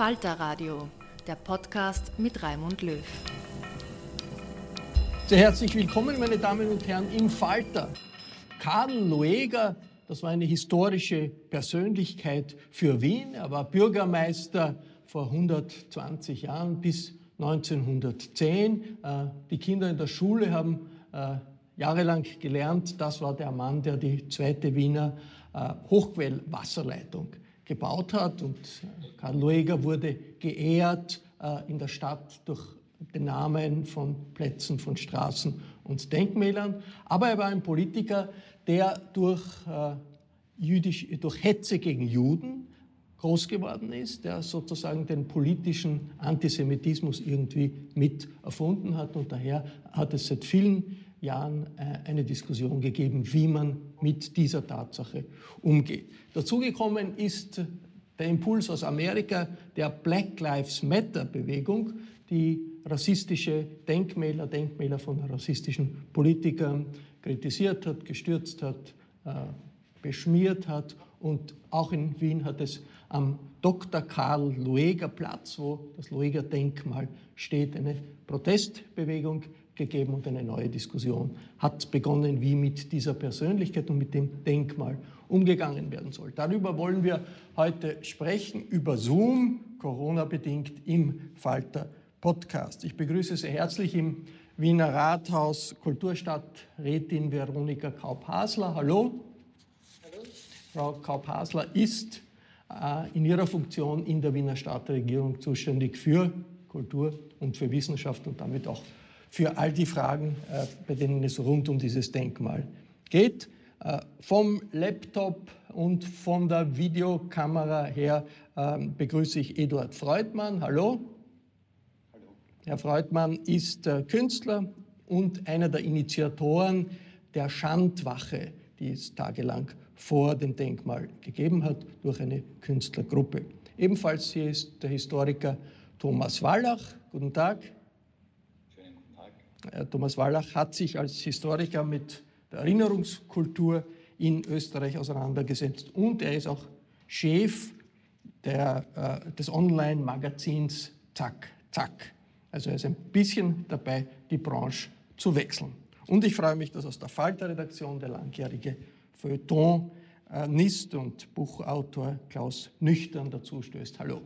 Falter Radio, der Podcast mit Raimund Löw. Sehr herzlich willkommen, meine Damen und Herren, im Falter. Karl Lueger, das war eine historische Persönlichkeit für Wien. Er war Bürgermeister vor 120 Jahren bis 1910. Äh, die Kinder in der Schule haben äh, jahrelang gelernt, das war der Mann, der die zweite Wiener äh, Hochquellwasserleitung gebaut hat. Und Karl Lueger wurde geehrt äh, in der Stadt durch den Namen von Plätzen, von Straßen und Denkmälern. Aber er war ein Politiker, der durch, äh, jüdisch, durch Hetze gegen Juden groß geworden ist, der sozusagen den politischen Antisemitismus irgendwie mit erfunden hat. Und daher hat es seit vielen Jahren äh, eine Diskussion gegeben, wie man mit dieser Tatsache umgeht. Dazugekommen ist der Impuls aus Amerika der Black Lives Matter Bewegung, die rassistische Denkmäler, Denkmäler von rassistischen Politikern kritisiert hat, gestürzt hat, äh, beschmiert hat. Und auch in Wien hat es am Dr. Karl Lueger Platz, wo das Lueger Denkmal steht, eine Protestbewegung gegeben und eine neue Diskussion hat begonnen, wie mit dieser Persönlichkeit und mit dem Denkmal umgegangen werden soll. Darüber wollen wir heute sprechen, über Zoom, Corona-bedingt im Falter Podcast. Ich begrüße sehr herzlich im Wiener Rathaus Kulturstadträtin Veronika Kaup-Hasler. Hallo. Hallo. Frau Kaup-Hasler ist äh, in ihrer Funktion in der Wiener Stadtregierung zuständig für Kultur und für Wissenschaft und damit auch für all die Fragen, äh, bei denen es rund um dieses Denkmal geht. Äh, vom Laptop und von der Videokamera her ähm, begrüße ich Eduard Freudmann. Hallo. Hallo. Herr Freudmann ist äh, Künstler und einer der Initiatoren der Schandwache, die es tagelang vor dem Denkmal gegeben hat, durch eine Künstlergruppe. Ebenfalls hier ist der Historiker Thomas Wallach. Guten Tag. Thomas Wallach hat sich als Historiker mit der Erinnerungskultur in Österreich auseinandergesetzt und er ist auch Chef der, äh, des Online-Magazins Zack, Zack. Also er ist ein bisschen dabei, die Branche zu wechseln. Und ich freue mich, dass aus der Falter-Redaktion der langjährige Feuilletonist und Buchautor Klaus Nüchtern dazu stößt. Hallo.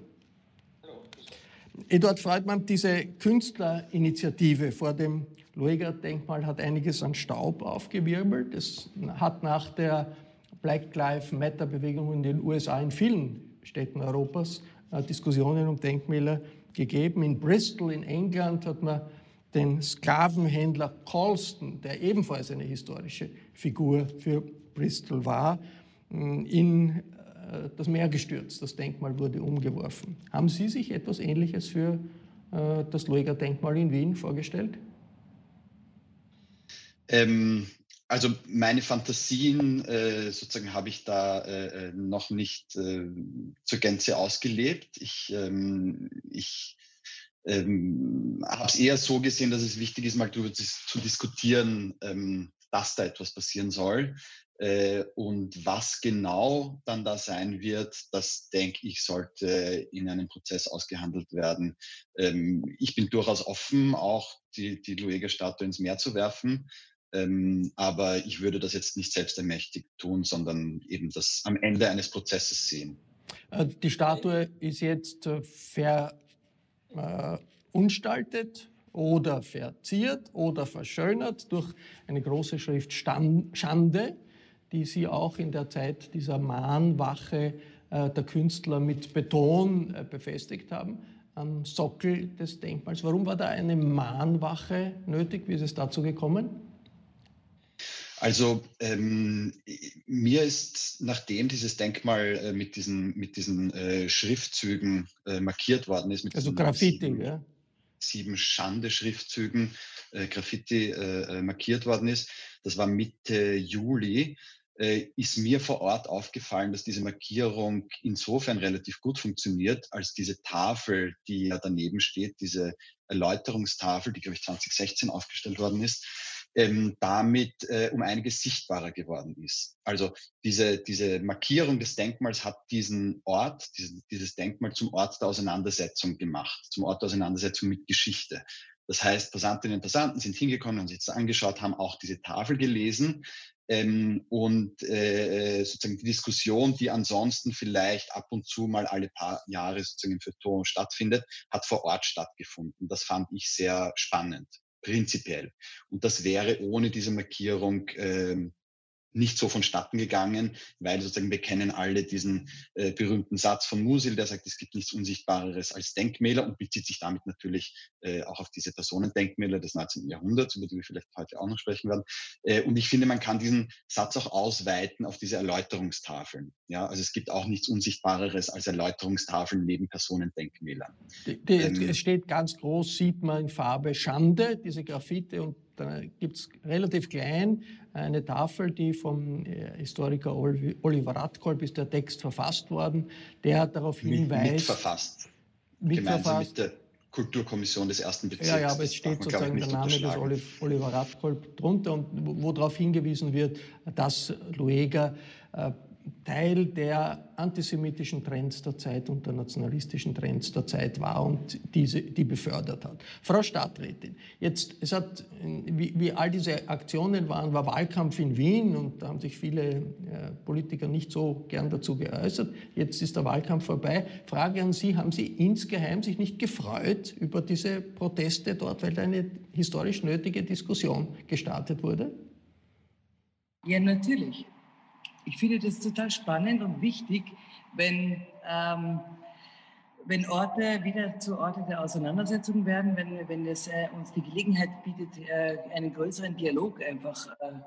Eduard Freudmann, diese Künstlerinitiative vor dem Lueger-Denkmal hat einiges an Staub aufgewirbelt. Es hat nach der Black Lives Matter-Bewegung in den USA in vielen Städten Europas äh, Diskussionen um Denkmäler gegeben. In Bristol in England hat man den Sklavenhändler Colston, der ebenfalls eine historische Figur für Bristol war, in äh, das Meer gestürzt. Das Denkmal wurde umgeworfen. Haben Sie sich etwas Ähnliches für äh, das Lueger-Denkmal in Wien vorgestellt? Ähm, also meine Fantasien äh, sozusagen habe ich da äh, äh noch nicht äh, zur Gänze ausgelebt. Ich, ähm, ich ähm, habe es eher so gesehen, dass es wichtig ist, mal darüber zu diskutieren, ähm, dass da etwas passieren soll. Äh, und was genau dann da sein wird, das denke ich, sollte in einem Prozess ausgehandelt werden. Ähm, ich bin durchaus offen, auch die, die Lueger-Statue ins Meer zu werfen. Ähm, aber ich würde das jetzt nicht selbstermächtig tun, sondern eben das am Ende eines Prozesses sehen. Äh, die Statue ist jetzt äh, verunstaltet oder verziert oder verschönert durch eine große Schrift Schande die Sie auch in der Zeit dieser Mahnwache äh, der Künstler mit Beton äh, befestigt haben am Sockel des Denkmals. Warum war da eine Mahnwache nötig? Wie ist es dazu gekommen? Also ähm, mir ist, nachdem dieses Denkmal äh, mit diesen, mit diesen äh, Schriftzügen äh, markiert worden ist, also Graffiti, sieben, ja? sieben Schande-Schriftzügen äh, Graffiti markiert worden ist, das war Mitte Juli, ist mir vor Ort aufgefallen, dass diese Markierung insofern relativ gut funktioniert, als diese Tafel, die ja daneben steht, diese Erläuterungstafel, die, glaube ich, 2016 aufgestellt worden ist, ähm, damit äh, um einiges sichtbarer geworden ist. Also diese, diese Markierung des Denkmals hat diesen Ort, diesen, dieses Denkmal zum Ort der Auseinandersetzung gemacht, zum Ort der Auseinandersetzung mit Geschichte. Das heißt, Passantinnen und Passanten sind hingekommen, haben sich das angeschaut, haben auch diese Tafel gelesen, ähm, und äh, äh, sozusagen die Diskussion, die ansonsten vielleicht ab und zu mal alle paar Jahre sozusagen im Feuilleton stattfindet, hat vor Ort stattgefunden. Das fand ich sehr spannend, prinzipiell. Und das wäre ohne diese Markierung ähm, nicht so vonstatten gegangen, weil sozusagen wir kennen alle diesen äh, berühmten Satz von Musil, der sagt, es gibt nichts Unsichtbareres als Denkmäler und bezieht sich damit natürlich äh, auch auf diese Personendenkmäler des 19. Jahrhunderts, über die wir vielleicht heute auch noch sprechen werden. Äh, und ich finde, man kann diesen Satz auch ausweiten auf diese Erläuterungstafeln. Ja, also es gibt auch nichts Unsichtbareres als Erläuterungstafeln neben Personendenkmälern. Die, die, ähm, es steht ganz groß, sieht man in Farbe Schande, diese Graffite und da gibt es relativ klein eine Tafel, die vom äh, Historiker Oliver Radkolb ist der Text verfasst worden. Der hat darauf hinweist. Mitverfasst. Mitverfasst. Mit der Kulturkommission des ersten Bezirks. Ja, ja, aber es steht sozusagen der Name des Oliver Radkolb drunter und darauf hingewiesen wird, dass Lueger äh, Teil der antisemitischen Trends der Zeit und der nationalistischen Trends der Zeit war und diese, die befördert hat. Frau Stadträtin, jetzt, es hat, wie, wie all diese Aktionen waren, war Wahlkampf in Wien und da haben sich viele äh, Politiker nicht so gern dazu geäußert. Jetzt ist der Wahlkampf vorbei. Frage an Sie, haben Sie insgeheim sich nicht gefreut über diese Proteste dort, weil da eine historisch nötige Diskussion gestartet wurde? Ja, natürlich ich finde das total spannend und wichtig, wenn, ähm, wenn Orte wieder zu Orte der Auseinandersetzung werden, wenn, wenn es äh, uns die Gelegenheit bietet, äh, einen größeren Dialog einfach äh,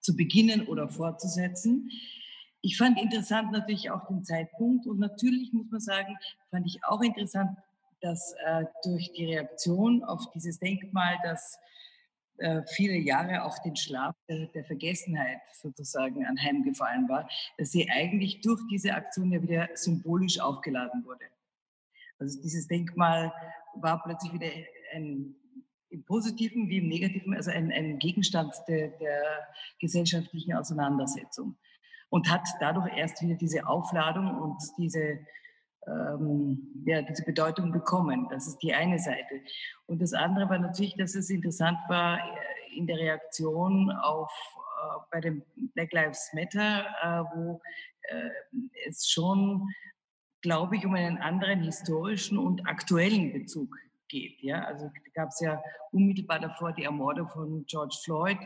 zu beginnen oder fortzusetzen. Ich fand interessant natürlich auch den Zeitpunkt und natürlich muss man sagen, fand ich auch interessant, dass äh, durch die Reaktion auf dieses Denkmal, das äh, viele Jahre auch den Schlaf der, der, Vergessenheit sozusagen anheimgefallen war, dass sie eigentlich durch diese Aktion ja wieder symbolisch aufgeladen wurde. Also dieses Denkmal war plötzlich wieder ein im positiven wie im negativen, also ein, ein Gegenstand der, der gesellschaftlichen Auseinandersetzung und hat dadurch erst wieder diese Aufladung und diese ähm, ja, diese Bedeutung bekommen. Das ist die eine Seite. Und das andere war natürlich, dass es interessant war äh, in der Reaktion auf äh, bei dem Black Lives Matter, äh, wo äh, es schon glaube ich, um einen anderen historischen und aktuellen Bezug geht. Ja? Also gab es ja unmittelbar davor die Ermordung von George Floyd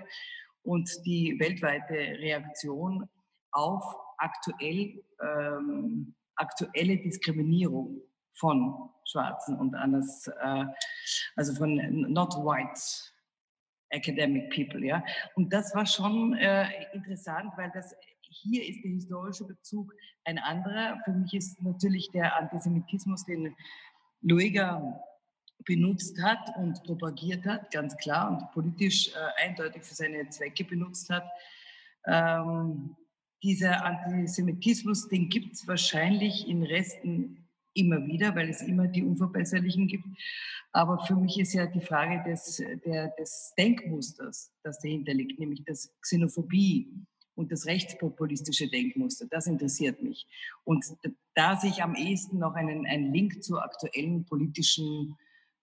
und die weltweite Reaktion auf aktuell, ähm, aktuelle Diskriminierung von Schwarzen und anders, äh, also von not white academic people, ja. Und das war schon äh, interessant, weil das hier ist der historische Bezug ein anderer. Für mich ist natürlich der Antisemitismus, den Luega benutzt hat und propagiert hat, ganz klar und politisch äh, eindeutig für seine Zwecke benutzt hat. Ähm, dieser Antisemitismus, den gibt es wahrscheinlich in Resten immer wieder, weil es immer die Unverbesserlichen gibt. Aber für mich ist ja die Frage des, der, des Denkmusters, das dahinter liegt, nämlich das Xenophobie und das rechtspopulistische Denkmuster. Das interessiert mich. Und da sehe ich am ehesten noch einen, einen Link zu aktuellen politischen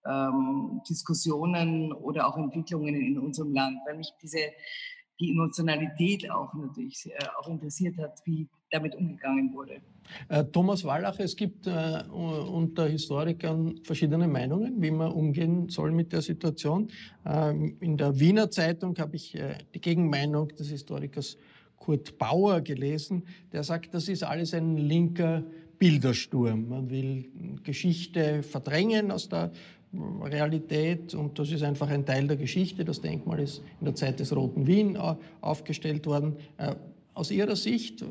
ähm, Diskussionen oder auch Entwicklungen in unserem Land, weil mich diese die Emotionalität auch natürlich äh, auch interessiert hat, wie damit umgegangen wurde. Äh, Thomas Wallach, es gibt äh, unter Historikern verschiedene Meinungen, wie man umgehen soll mit der Situation. Ähm, in der Wiener Zeitung habe ich äh, die Gegenmeinung des Historikers Kurt Bauer gelesen, der sagt, das ist alles ein linker Bildersturm. Man will Geschichte verdrängen aus der Realität und das ist einfach ein Teil der Geschichte. Das Denkmal ist in der Zeit des Roten Wien äh, aufgestellt worden. Äh, aus Ihrer Sicht,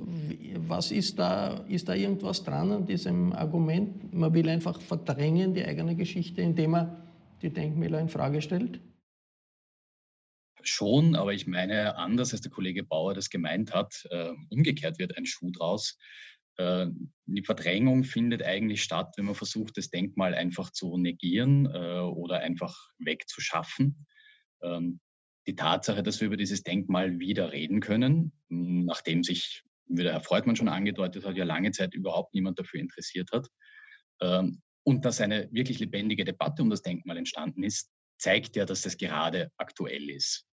was ist da, ist da irgendwas dran an diesem Argument? Man will einfach verdrängen die eigene Geschichte, indem man die Denkmäler in Frage stellt? Schon, aber ich meine anders, als der Kollege Bauer das gemeint hat. Äh, umgekehrt wird ein Schuh draus. Äh, die Verdrängung findet eigentlich statt, wenn man versucht, das Denkmal einfach zu negieren äh, oder einfach wegzuschaffen. Ähm, die Tatsache, dass wir über dieses Denkmal wieder reden können, nachdem sich, wie der Herr Freudmann schon angedeutet hat, ja lange Zeit überhaupt niemand dafür interessiert hat, ähm, und dass eine wirklich lebendige Debatte um das Denkmal entstanden ist, zeigt ja, dass das gerade aktuell ist.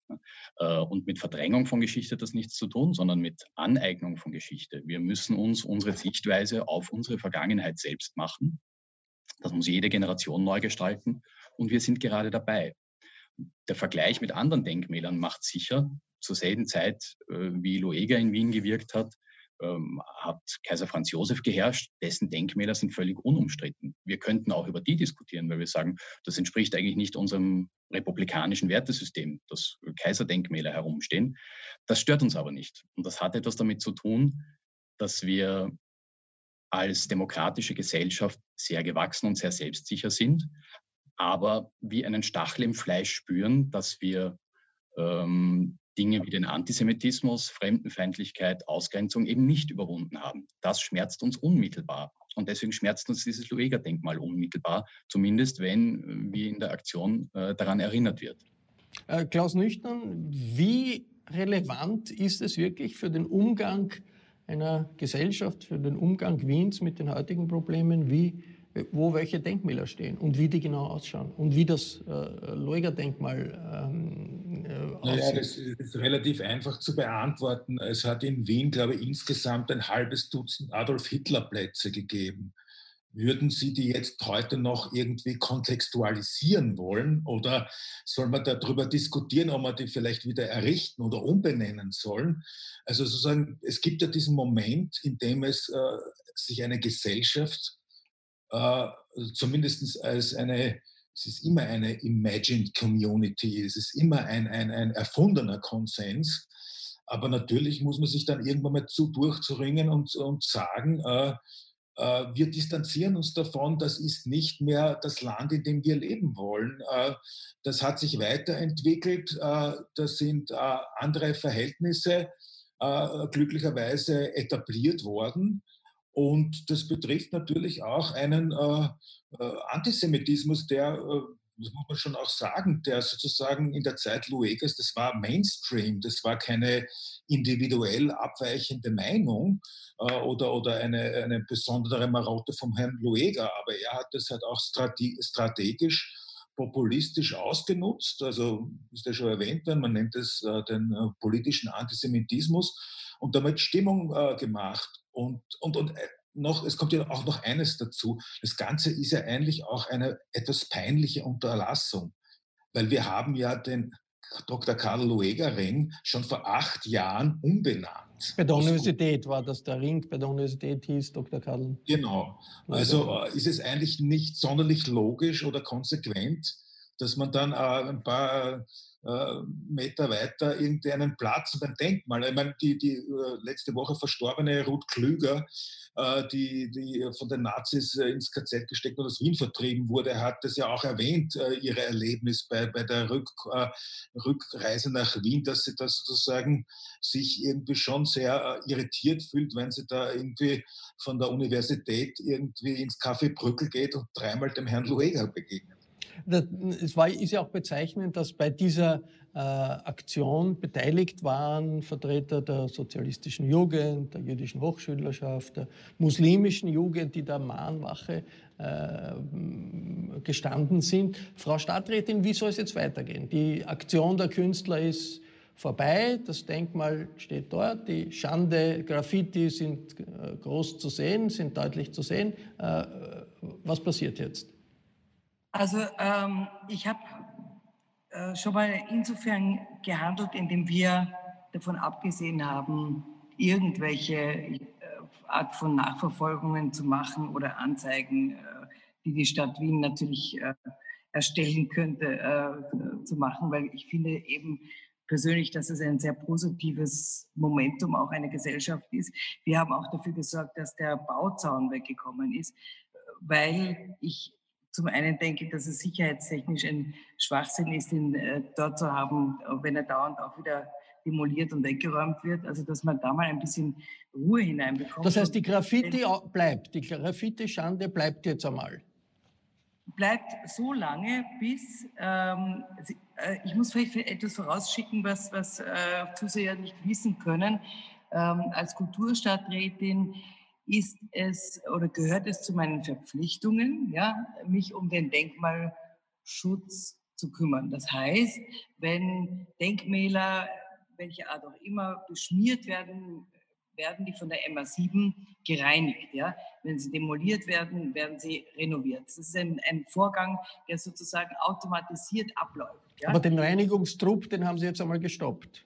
Äh, und mit Verdrängung von Geschichte hat das nichts zu tun, sondern mit Aneignung von Geschichte. Wir müssen uns unsere Sichtweise auf unsere Vergangenheit selbst machen. Das muss jede Generation neu gestalten. Und wir sind gerade dabei. Der Vergleich mit anderen Denkmälern macht sicher, zur selben Zeit, äh, wie Loega in Wien gewirkt hat, ähm, hat Kaiser Franz Josef geherrscht, dessen Denkmäler sind völlig unumstritten. Wir könnten auch über die diskutieren, weil wir sagen, das entspricht eigentlich nicht unserem republikanischen Wertesystem, dass Kaiserdenkmäler herumstehen. Das stört uns aber nicht. Und das hat etwas damit zu tun, dass wir als demokratische Gesellschaft sehr gewachsen und sehr selbstsicher sind, aber wie einen Stachel im Fleisch spüren, dass wir ähm, Dinge wie den Antisemitismus, Fremdenfeindlichkeit, Ausgrenzung eben nicht überwunden haben. Das schmerzt uns unmittelbar. Und deswegen schmerzt uns dieses Lueger-Denkmal unmittelbar, zumindest wenn wie in der Aktion äh, daran erinnert wird. Äh, Klaus Nüchtern, wie relevant ist es wirklich für den Umgang einer Gesellschaft, für den Umgang Wiens mit den heutigen Problemen, wie wo welche Denkmäler stehen und wie die genau ausschauen und wie das äh, Leuger-Denkmal ähm, äh, naja, das ist relativ einfach zu beantworten. Es hat in Wien, glaube ich, insgesamt ein halbes Dutzend Adolf-Hitler-Plätze gegeben. Würden Sie die jetzt heute noch irgendwie kontextualisieren wollen oder soll man darüber diskutieren, ob man die vielleicht wieder errichten oder umbenennen sollen? Also sozusagen, es gibt ja diesen Moment, in dem es äh, sich eine Gesellschaft äh, zumindest als eine, es ist immer eine imagined Community, es ist immer ein, ein, ein erfundener Konsens. Aber natürlich muss man sich dann irgendwann mal zu durchzuringen und, und sagen, äh, äh, wir distanzieren uns davon, das ist nicht mehr das Land, in dem wir leben wollen. Äh, das hat sich weiterentwickelt, äh, das sind äh, andere Verhältnisse glücklicherweise etabliert worden. Und das betrifft natürlich auch einen äh, äh, Antisemitismus, der, äh, das muss man schon auch sagen, der sozusagen in der Zeit Luegas, das war Mainstream, das war keine individuell abweichende Meinung äh, oder, oder eine, eine besondere Marotte vom Herrn Luega, aber er hat das halt auch strategisch populistisch ausgenutzt. Also ist ja schon erwähnt worden, man nennt es äh, den äh, politischen Antisemitismus und damit Stimmung äh, gemacht. Und, und, und noch, es kommt ja auch noch eines dazu. Das Ganze ist ja eigentlich auch eine etwas peinliche Unterlassung, weil wir haben ja den Dr. Karl Lueger-Ring schon vor acht Jahren umbenannt. Bei der Universität war das der Ring, bei der Universität hieß Dr. Karl. Genau. Also äh, ist es eigentlich nicht sonderlich logisch oder konsequent, dass man dann äh, ein paar Meter weiter irgendeinen Platz beim Denkmal. Ich meine, die, die äh, letzte Woche verstorbene Ruth Klüger, äh, die, die von den Nazis ins KZ gesteckt und aus Wien vertrieben wurde, hat das ja auch erwähnt, ihre Erlebnis bei, bei der Rück, Rückreise nach Wien, dass sie da sozusagen sich irgendwie schon sehr irritiert fühlt, wenn sie da irgendwie von der Universität irgendwie ins Café Brückel geht und dreimal dem Herrn Lueger begegnet. Es war, ist ja auch bezeichnend, dass bei dieser äh, Aktion beteiligt waren Vertreter der sozialistischen Jugend, der jüdischen Hochschülerschaft, der muslimischen Jugend, die der Mahnwache äh, gestanden sind. Frau Stadträtin, wie soll es jetzt weitergehen? Die Aktion der Künstler ist vorbei, das Denkmal steht dort, die Schande, Graffiti sind äh, groß zu sehen, sind deutlich zu sehen. Äh, was passiert jetzt? Also ähm, ich habe äh, schon mal insofern gehandelt, indem wir davon abgesehen haben, irgendwelche äh, Art von Nachverfolgungen zu machen oder Anzeigen, äh, die die Stadt Wien natürlich äh, erstellen könnte, äh, zu machen, weil ich finde eben persönlich, dass es ein sehr positives Momentum auch einer Gesellschaft ist. Wir haben auch dafür gesorgt, dass der Bauzaun weggekommen ist, weil ich zum einen denke ich, dass es sicherheitstechnisch ein Schwachsinn ist, ihn äh, dort zu haben, wenn er dauernd auch wieder demoliert und weggeräumt wird. Also dass man da mal ein bisschen Ruhe hineinbekommt. Das heißt, die Graffiti bleibt, die Graffiti-Schande bleibt jetzt einmal. Bleibt so lange, bis, ähm, äh, ich muss vielleicht etwas vorausschicken, was, was äh, Zuseher nicht wissen können. Ähm, als Kulturstadträtin ist es oder gehört es zu meinen Verpflichtungen, ja, mich um den Denkmalschutz zu kümmern. Das heißt, wenn Denkmäler, welche Art auch immer, beschmiert werden, werden die von der MA7 gereinigt. Ja? Wenn sie demoliert werden, werden sie renoviert. Das ist ein, ein Vorgang, der sozusagen automatisiert abläuft. Ja? Aber den Reinigungstrupp, den haben Sie jetzt einmal gestoppt.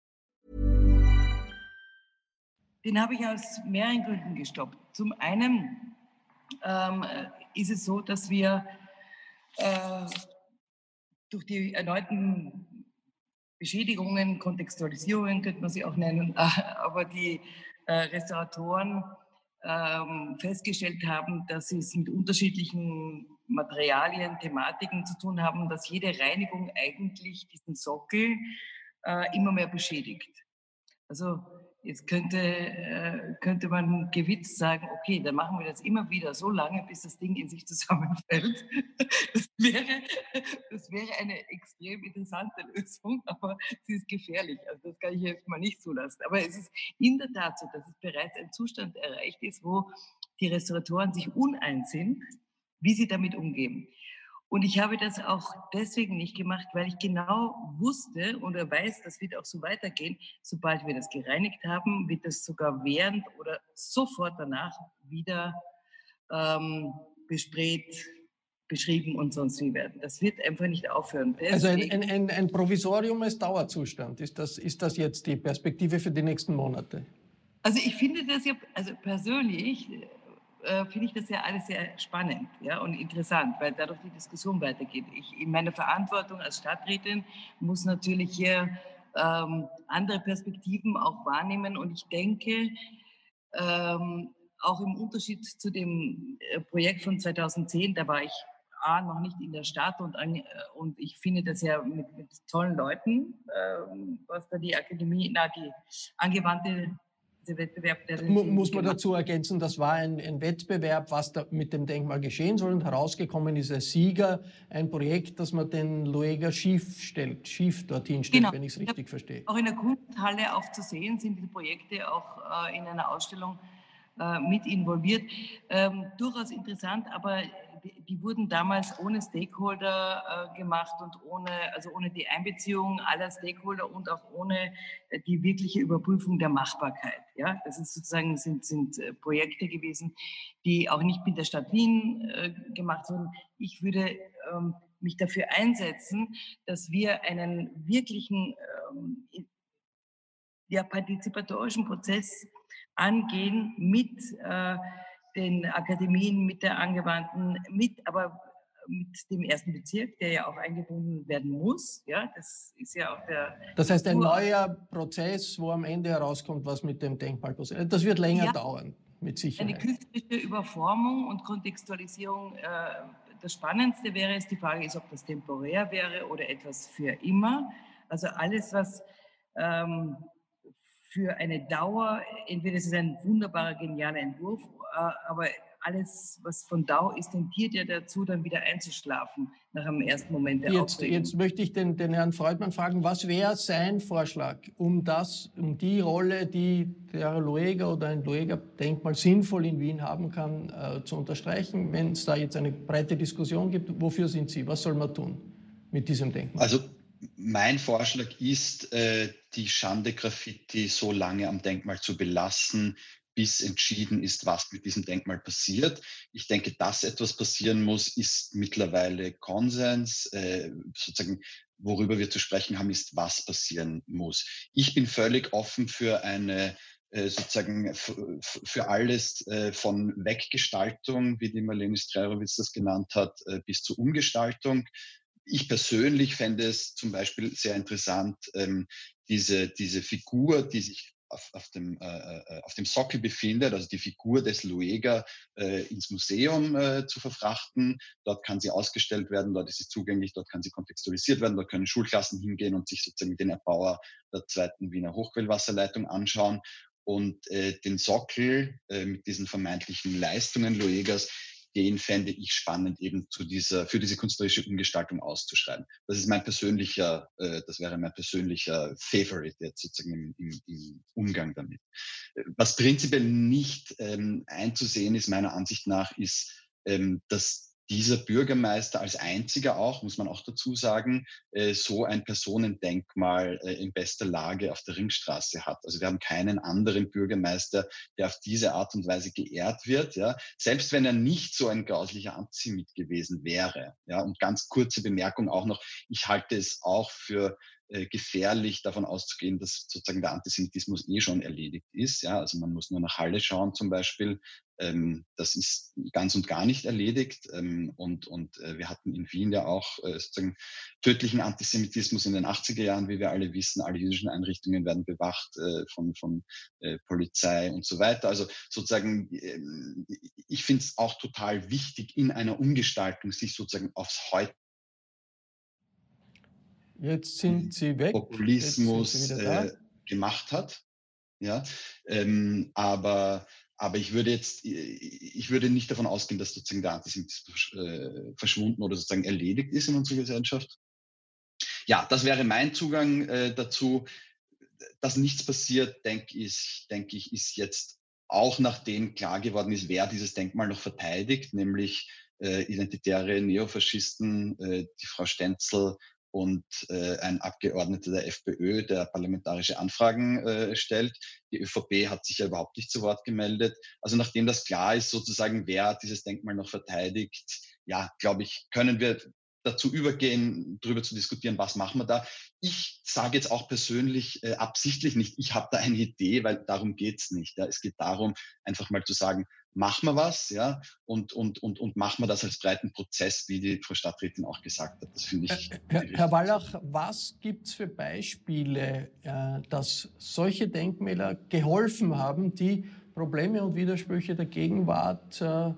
Den habe ich aus mehreren Gründen gestoppt. Zum einen ähm, ist es so, dass wir äh, durch die erneuten Beschädigungen, Kontextualisierungen könnte man sie auch nennen, aber die äh, Restauratoren ähm, festgestellt haben, dass sie es mit unterschiedlichen Materialien, Thematiken zu tun haben, dass jede Reinigung eigentlich diesen Sockel äh, immer mehr beschädigt. Also Jetzt könnte, äh, könnte man gewitzt sagen, okay, dann machen wir das immer wieder so lange, bis das Ding in sich zusammenfällt. Das wäre, das wäre eine extrem interessante Lösung, aber sie ist gefährlich. Also das kann ich jetzt mal nicht zulassen. Aber es ist in der Tat so, dass es bereits ein Zustand erreicht ist, wo die Restauratoren sich uneins sind, wie sie damit umgehen. Und ich habe das auch deswegen nicht gemacht, weil ich genau wusste oder weiß, das wird auch so weitergehen. Sobald wir das gereinigt haben, wird das sogar während oder sofort danach wieder ähm, besprayt, beschrieben und sonst wie werden. Das wird einfach nicht aufhören. Deswegen also ein, ein, ein, ein Provisorium als Dauerzustand. Ist das, ist das jetzt die Perspektive für die nächsten Monate? Also ich finde das ja, also persönlich äh, finde ich das ja alles sehr spannend ja, und interessant, weil dadurch die Diskussion weitergeht. Ich, in meiner Verantwortung als Stadträtin muss natürlich hier ähm, andere Perspektiven auch wahrnehmen und ich denke, ähm, auch im Unterschied zu dem äh, Projekt von 2010, da war ich A, noch nicht in der Stadt und, äh, und ich finde das ja mit, mit tollen Leuten, ähm, was da die Akademie, na, die angewandte dieser Wettbewerb, der muss man dazu ergänzen, das war ein, ein Wettbewerb, was mit dem Denkmal geschehen soll. Und herausgekommen ist als Sieger ein Projekt, das man den Lueger schief stellt, schief dorthin stellt, genau. wenn ich es richtig verstehe. Auch in der Kunsthalle auch zu sehen sind diese Projekte auch äh, in einer Ausstellung äh, mit involviert. Ähm, durchaus interessant, aber die wurden damals ohne Stakeholder äh, gemacht und ohne, also ohne die Einbeziehung aller Stakeholder und auch ohne äh, die wirkliche Überprüfung der Machbarkeit. Ja, das ist sozusagen sind, sind äh, Projekte gewesen, die auch nicht mit der Stadt Wien äh, gemacht wurden. Ich würde ähm, mich dafür einsetzen, dass wir einen wirklichen ähm, ja, partizipatorischen Prozess angehen mit äh, den Akademien, mit der angewandten, mit, aber mit dem ersten Bezirk, der ja auch eingebunden werden muss. Ja, das ist ja auch der. Das heißt, ein neuer Prozess, wo am Ende herauskommt, was mit dem Denkmal passiert. Das wird länger ja, dauern, mit Sicherheit. Eine künstlerische Überformung und Kontextualisierung. Äh, das Spannendste wäre es, die Frage ist, ob das temporär wäre oder etwas für immer. Also alles, was ähm, für eine Dauer, entweder es ist ein wunderbarer, genialer Entwurf äh, aber alles, was von DAO ist, tendiert ja dazu, dann wieder einzuschlafen nach einem ersten Moment der jetzt, Jetzt möchte ich den, den Herrn Freudmann fragen, was wäre sein Vorschlag, um das, um die Rolle, die der Lueger oder ein Lueger-Denkmal sinnvoll in Wien haben kann, äh, zu unterstreichen, wenn es da jetzt eine breite Diskussion gibt? Wofür sind Sie? Was soll man tun mit diesem Denkmal? Also mein Vorschlag ist, äh, die Schande Graffiti so lange am Denkmal zu belassen, bis entschieden ist, was mit diesem Denkmal passiert. Ich denke, dass etwas passieren muss, ist mittlerweile Konsens. Äh, sozusagen, worüber wir zu sprechen haben, ist, was passieren muss. Ich bin völlig offen für eine äh, sozusagen für alles von Weggestaltung, wie die Marlene Strerowitz das genannt hat, bis zur Umgestaltung. Ich persönlich fände es zum Beispiel sehr interessant, ähm, diese, diese Figur, die sich auf, auf, dem, äh, äh, auf dem Sockel befindet, also die Figur des Lueger, äh, ins Museum äh, zu verfrachten. Dort kann sie ausgestellt werden, dort ist sie zugänglich, dort kann sie kontextualisiert werden, dort können Schulklassen hingehen und sich sozusagen den Erbauer der zweiten Wiener Hochquellwasserleitung anschauen. Und äh, den Sockel äh, mit diesen vermeintlichen Leistungen Luegers, den fände ich spannend, eben zu dieser, für diese künstlerische Umgestaltung auszuschreiben. Das ist mein persönlicher, äh, das wäre mein persönlicher Favorite jetzt sozusagen im, im, im Umgang damit. Was prinzipiell nicht ähm, einzusehen ist, meiner Ansicht nach, ist, ähm, dass dieser Bürgermeister als einziger auch, muss man auch dazu sagen, äh, so ein Personendenkmal äh, in bester Lage auf der Ringstraße hat. Also wir haben keinen anderen Bürgermeister, der auf diese Art und Weise geehrt wird. Ja. Selbst wenn er nicht so ein grauslicher Antisemit gewesen wäre. Ja. Und ganz kurze Bemerkung auch noch, ich halte es auch für äh, gefährlich davon auszugehen, dass sozusagen der Antisemitismus eh schon erledigt ist. Ja, also man muss nur nach Halle schauen zum Beispiel. Ähm, das ist ganz und gar nicht erledigt. Ähm, und und äh, wir hatten in Wien ja auch äh, sozusagen tödlichen Antisemitismus in den 80er Jahren, wie wir alle wissen. Alle jüdischen Einrichtungen werden bewacht äh, von, von äh, Polizei und so weiter. Also sozusagen, ähm, ich finde es auch total wichtig, in einer Umgestaltung sich sozusagen aufs Heute Jetzt sind sie weg. Populismus sie äh, gemacht hat. Ja, ähm, aber, aber ich würde jetzt, ich würde nicht davon ausgehen, dass sozusagen der Antisemitismus äh, verschwunden oder sozusagen erledigt ist in unserer Gesellschaft. Ja, das wäre mein Zugang äh, dazu. Dass nichts passiert, denke ich, denke ich, ist jetzt auch nachdem klar geworden ist, wer dieses Denkmal noch verteidigt, nämlich äh, identitäre Neofaschisten, äh, die Frau Stenzel, und äh, ein Abgeordneter der FPÖ, der parlamentarische Anfragen äh, stellt. Die ÖVP hat sich ja überhaupt nicht zu Wort gemeldet. Also nachdem das klar ist, sozusagen, wer dieses Denkmal noch verteidigt, ja, glaube ich, können wir dazu übergehen, darüber zu diskutieren, was machen wir da. Ich sage jetzt auch persönlich äh, absichtlich nicht, ich habe da eine Idee, weil darum geht's nicht. Ja. Es geht darum, einfach mal zu sagen, machen wir was, ja, und, und, und, und machen wir das als breiten Prozess, wie die Frau Stadträtin auch gesagt hat. Das finde ich. Äh, Herr, Herr Wallach, was gibt es für Beispiele, äh, dass solche Denkmäler geholfen haben, die Probleme und Widersprüche der Gegenwart äh,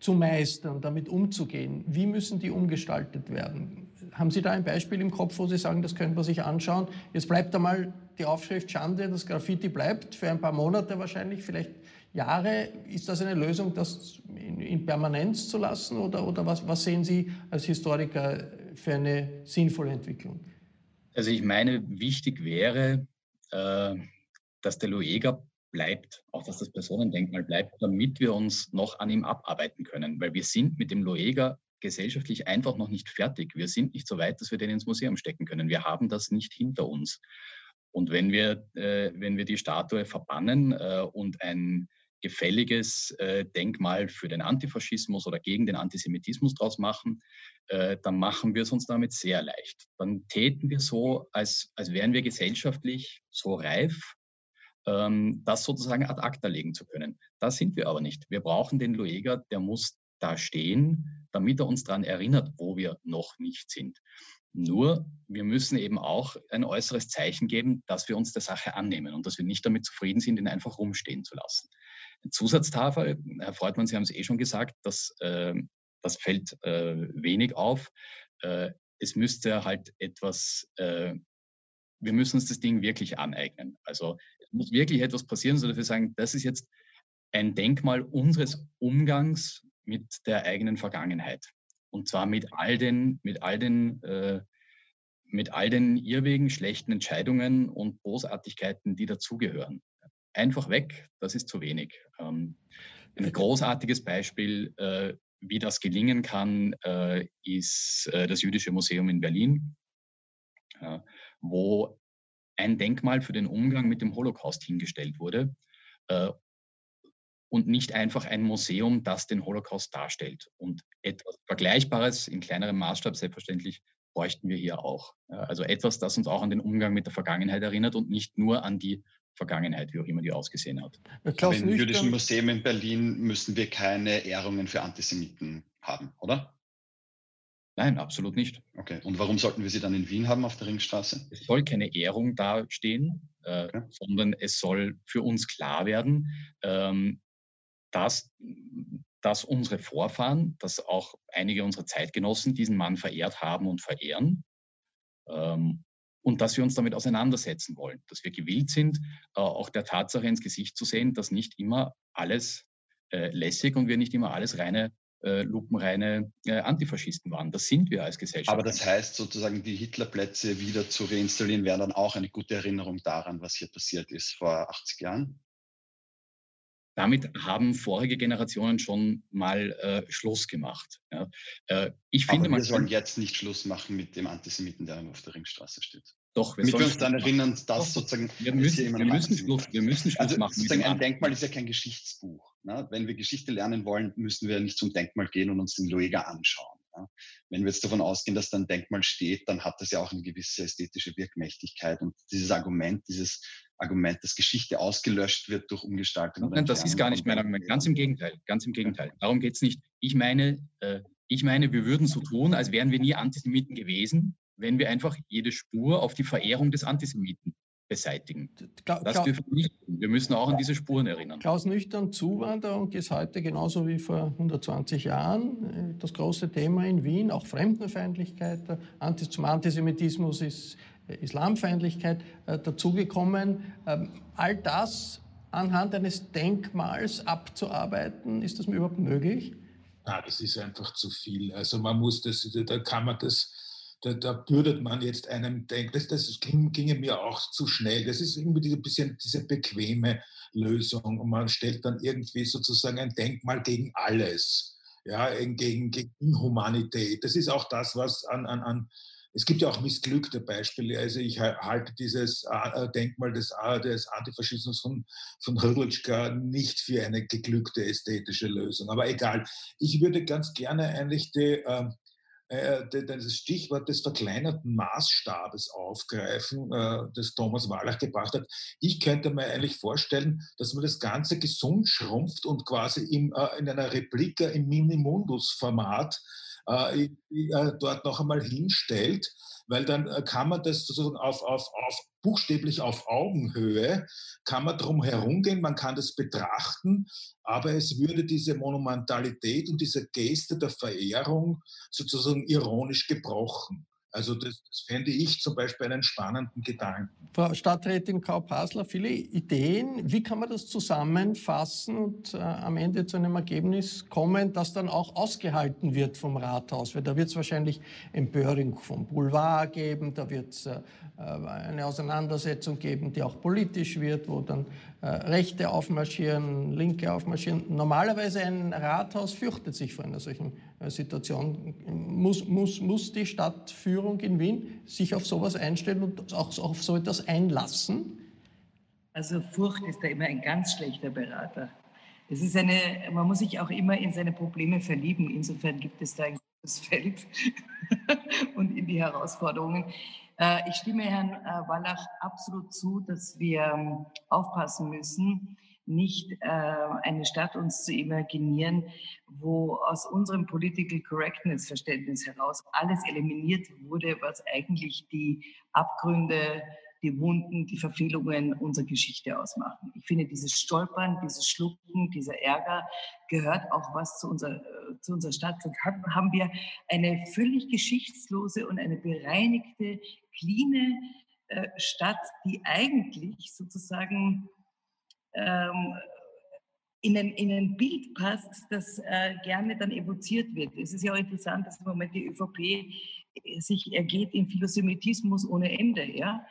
zu meistern, damit umzugehen? Wie müssen die umgestaltet werden? Haben Sie da ein Beispiel im Kopf, wo Sie sagen, das könnte man sich anschauen? Jetzt bleibt einmal die Aufschrift Schande, das Graffiti bleibt für ein paar Monate wahrscheinlich, vielleicht Jahre. Ist das eine Lösung, das in, in Permanenz zu lassen oder, oder was, was sehen Sie als Historiker für eine sinnvolle Entwicklung? Also ich meine, wichtig wäre, äh, dass der Lueger bleibt, auch dass das Personendenkmal bleibt, damit wir uns noch an ihm abarbeiten können. Weil wir sind mit dem Lueger gesellschaftlich einfach noch nicht fertig. Wir sind nicht so weit, dass wir den ins Museum stecken können. Wir haben das nicht hinter uns. Und wenn wir, äh, wenn wir die Statue verbannen äh, und ein gefälliges äh, Denkmal für den Antifaschismus oder gegen den Antisemitismus draus machen, äh, dann machen wir es uns damit sehr leicht. Dann täten wir so, als, als wären wir gesellschaftlich so reif, ähm, das sozusagen ad acta legen zu können. Das sind wir aber nicht. Wir brauchen den Lueger, der muss da stehen, damit er uns daran erinnert, wo wir noch nicht sind. Nur, wir müssen eben auch ein äußeres Zeichen geben, dass wir uns der Sache annehmen und dass wir nicht damit zufrieden sind, ihn einfach rumstehen zu lassen. Zusatztafel, Herr Freudmann, Sie haben es eh schon gesagt, dass, äh, das fällt äh, wenig auf. Äh, es müsste halt etwas, äh, wir müssen uns das Ding wirklich aneignen. Also es muss wirklich etwas passieren, sodass wir sagen, das ist jetzt ein Denkmal unseres Umgangs mit der eigenen Vergangenheit. Und zwar mit all den, mit all den, äh, mit all den Irrwegen, schlechten Entscheidungen und Bosartigkeiten, die dazugehören. Einfach weg, das ist zu wenig. Ähm, ein großartiges Beispiel, äh, wie das gelingen kann, äh, ist äh, das Jüdische Museum in Berlin, wo ein Denkmal für den Umgang mit dem Holocaust hingestellt wurde äh, und nicht einfach ein Museum, das den Holocaust darstellt. Und etwas Vergleichbares in kleinerem Maßstab, selbstverständlich, bräuchten wir hier auch. Also etwas, das uns auch an den Umgang mit der Vergangenheit erinnert und nicht nur an die Vergangenheit, wie auch immer die ausgesehen hat. Aber Im Jüdischen Museum in Berlin müssen wir keine Ehrungen für Antisemiten haben, oder? Nein, absolut nicht. Okay. Und warum sollten wir sie dann in Wien haben auf der Ringstraße? Es soll keine Ehrung dastehen, äh, okay. sondern es soll für uns klar werden, ähm, dass, dass unsere Vorfahren, dass auch einige unserer Zeitgenossen diesen Mann verehrt haben und verehren. Ähm, und dass wir uns damit auseinandersetzen wollen, dass wir gewillt sind, äh, auch der Tatsache ins Gesicht zu sehen, dass nicht immer alles äh, lässig und wir nicht immer alles reine äh, lupenreine äh, Antifaschisten waren. Das sind wir als Gesellschaft. Aber das heißt sozusagen, die Hitlerplätze wieder zu reinstallieren, wäre dann auch eine gute Erinnerung daran, was hier passiert ist vor 80 Jahren? damit haben vorige Generationen schon mal äh, Schluss gemacht. Ja. Äh, ich finde, Aber wir sollen jetzt nicht Schluss machen mit dem Antisemiten, der auf der Ringstraße steht. Doch, wir, wir uns dann erinnern, dass doch, sozusagen wir müssen, wir müssen Schluss, wir müssen Schluss also, machen. Sozusagen ein Denkmal ist ja kein Geschichtsbuch. Ne? Wenn wir Geschichte lernen wollen, müssen wir nicht zum Denkmal gehen und uns den Lueger anschauen. Ne? Wenn wir jetzt davon ausgehen, dass da ein Denkmal steht, dann hat das ja auch eine gewisse ästhetische Wirkmächtigkeit. Und dieses Argument, dieses Argument, dass Geschichte ausgelöscht wird durch Umgestaltung. Nein, das ist gar nicht mein Argument. Ganz im Gegenteil. Ganz im Gegenteil. Darum geht es nicht. Ich meine, äh, ich meine, wir würden so tun, als wären wir nie Antisemiten gewesen, wenn wir einfach jede Spur auf die Verehrung des Antisemiten beseitigen. Kla das dürfen wir nicht tun. Wir müssen auch an diese Spuren erinnern. Klaus Nüchtern, Zuwanderung ist heute genauso wie vor 120 Jahren äh, das große Thema in Wien. Auch Fremdenfeindlichkeit zum Antisemitismus ist Islamfeindlichkeit äh, dazugekommen. Ähm, all das anhand eines Denkmals abzuarbeiten, ist das mir überhaupt möglich? Ja, das ist einfach zu viel. Also man muss das, da kann man das, da, da bürdet man jetzt einem denken, das, das ginge mir auch zu schnell. Das ist irgendwie diese bisschen diese bequeme Lösung und man stellt dann irgendwie sozusagen ein Denkmal gegen alles, ja, gegen, gegen Inhumanität. Das ist auch das, was an, an, an es gibt ja auch missglückte Beispiele. Also ich halte dieses äh, Denkmal des, des Antifaschismus von, von Hrdlitschka nicht für eine geglückte ästhetische Lösung. Aber egal. Ich würde ganz gerne eigentlich die, ähm, äh, das Stichwort des verkleinerten Maßstabes aufgreifen, äh, das Thomas Wallach gebracht hat. Ich könnte mir eigentlich vorstellen, dass man das Ganze gesund schrumpft und quasi im, äh, in einer Replika im Minimundus-Format äh, äh, dort noch einmal hinstellt, weil dann äh, kann man das sozusagen auf, auf, auf buchstäblich auf Augenhöhe, kann man drum herumgehen, man kann das betrachten, aber es würde diese Monumentalität und diese Geste der Verehrung sozusagen ironisch gebrochen. Also das, das fände ich zum Beispiel einen spannenden Gedanken. Frau Stadträtin Kau-Pasler, viele Ideen. Wie kann man das zusammenfassen und äh, am Ende zu einem Ergebnis kommen, das dann auch ausgehalten wird vom Rathaus? Weil da wird es wahrscheinlich Empörung vom Boulevard geben, da wird es äh, äh, eine Auseinandersetzung geben, die auch politisch wird, wo dann äh, Rechte aufmarschieren, Linke aufmarschieren. Normalerweise ein Rathaus fürchtet sich vor einer solchen äh, Situation. Muss, muss, muss die Stadtführung in Wien sich auf sowas einstellen und auch auf so etwas einlassen? Also Furcht ist da immer ein ganz schlechter Berater. Es ist eine, man muss sich auch immer in seine Probleme verlieben. Insofern gibt es da ein gutes Feld und in die Herausforderungen. Äh, ich stimme Herrn äh, Wallach absolut zu, dass wir ähm, aufpassen müssen, nicht äh, eine Stadt uns zu imaginieren, wo aus unserem Political Correctness Verständnis heraus alles eliminiert wurde, was eigentlich die Abgründe die Wunden, die Verfehlungen unserer Geschichte ausmachen. Ich finde, dieses Stolpern, dieses Schlucken, dieser Ärger gehört auch was zu unserer, äh, zu unserer Stadt. Sonst haben wir eine völlig geschichtslose und eine bereinigte, cleane äh, Stadt, die eigentlich sozusagen ähm, in ein, in ein Bild passt, das äh, gerne dann evoziert wird. Es ist ja auch interessant, dass im Moment die ÖVP äh, sich ergeht in Philosemitismus ohne Ende. Ja?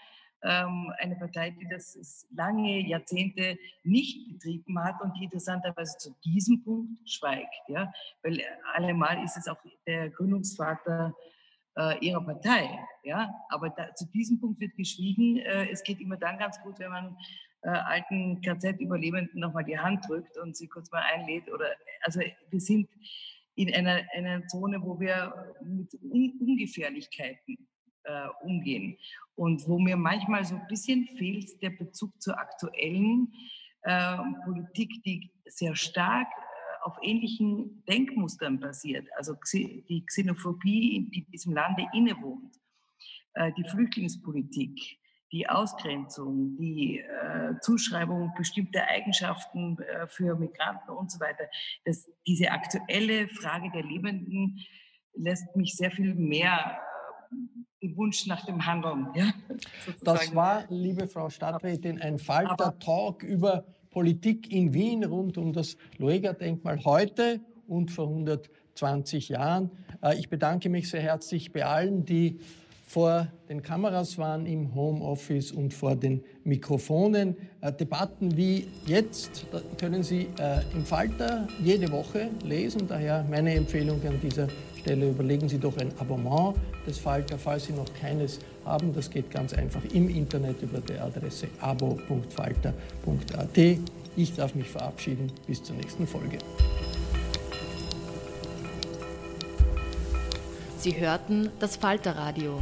Ähm, eine Partei, die das lange Jahrzehnte nicht betrieben hat und die interessanterweise zu diesem Punkt schweigt. Ja? Weil allemal ist es auch der Gründungsvater äh, ihrer Partei. Ja? Aber da, zu diesem Punkt wird geschwiegen. Äh, es geht immer dann ganz gut, wenn man äh, alten KZ-Überlebenden nochmal die Hand drückt und sie kurz mal einlädt. Oder, also wir sind in einer, einer Zone, wo wir mit Un Ungefährlichkeiten äh, umgehen. Und wo mir manchmal so ein bisschen fehlt der Bezug zur aktuellen äh, Politik, die sehr stark äh, auf ähnlichen Denkmustern basiert. Also die Xenophobie, die diesem Lande innewohnt, äh, die Flüchtlingspolitik, die Ausgrenzung, die äh, Zuschreibung bestimmter Eigenschaften äh, für Migranten und so weiter. Das, diese aktuelle Frage der Lebenden lässt mich sehr viel mehr den Wunsch nach dem Handeln. Ja, das war, liebe Frau Stadträtin, ein Falter-Talk über Politik in Wien rund um das Lueger-Denkmal heute und vor 120 Jahren. Äh, ich bedanke mich sehr herzlich bei allen, die vor den Kameras waren im Homeoffice und vor den Mikrofonen. Äh, Debatten wie jetzt können Sie äh, im Falter jede Woche lesen. Daher meine Empfehlung an dieser Stelle, überlegen Sie doch ein Abonnement des Falter, falls Sie noch keines haben. Das geht ganz einfach im Internet über die Adresse abo.falter.at. Ich darf mich verabschieden. Bis zur nächsten Folge. Sie hörten das Falterradio,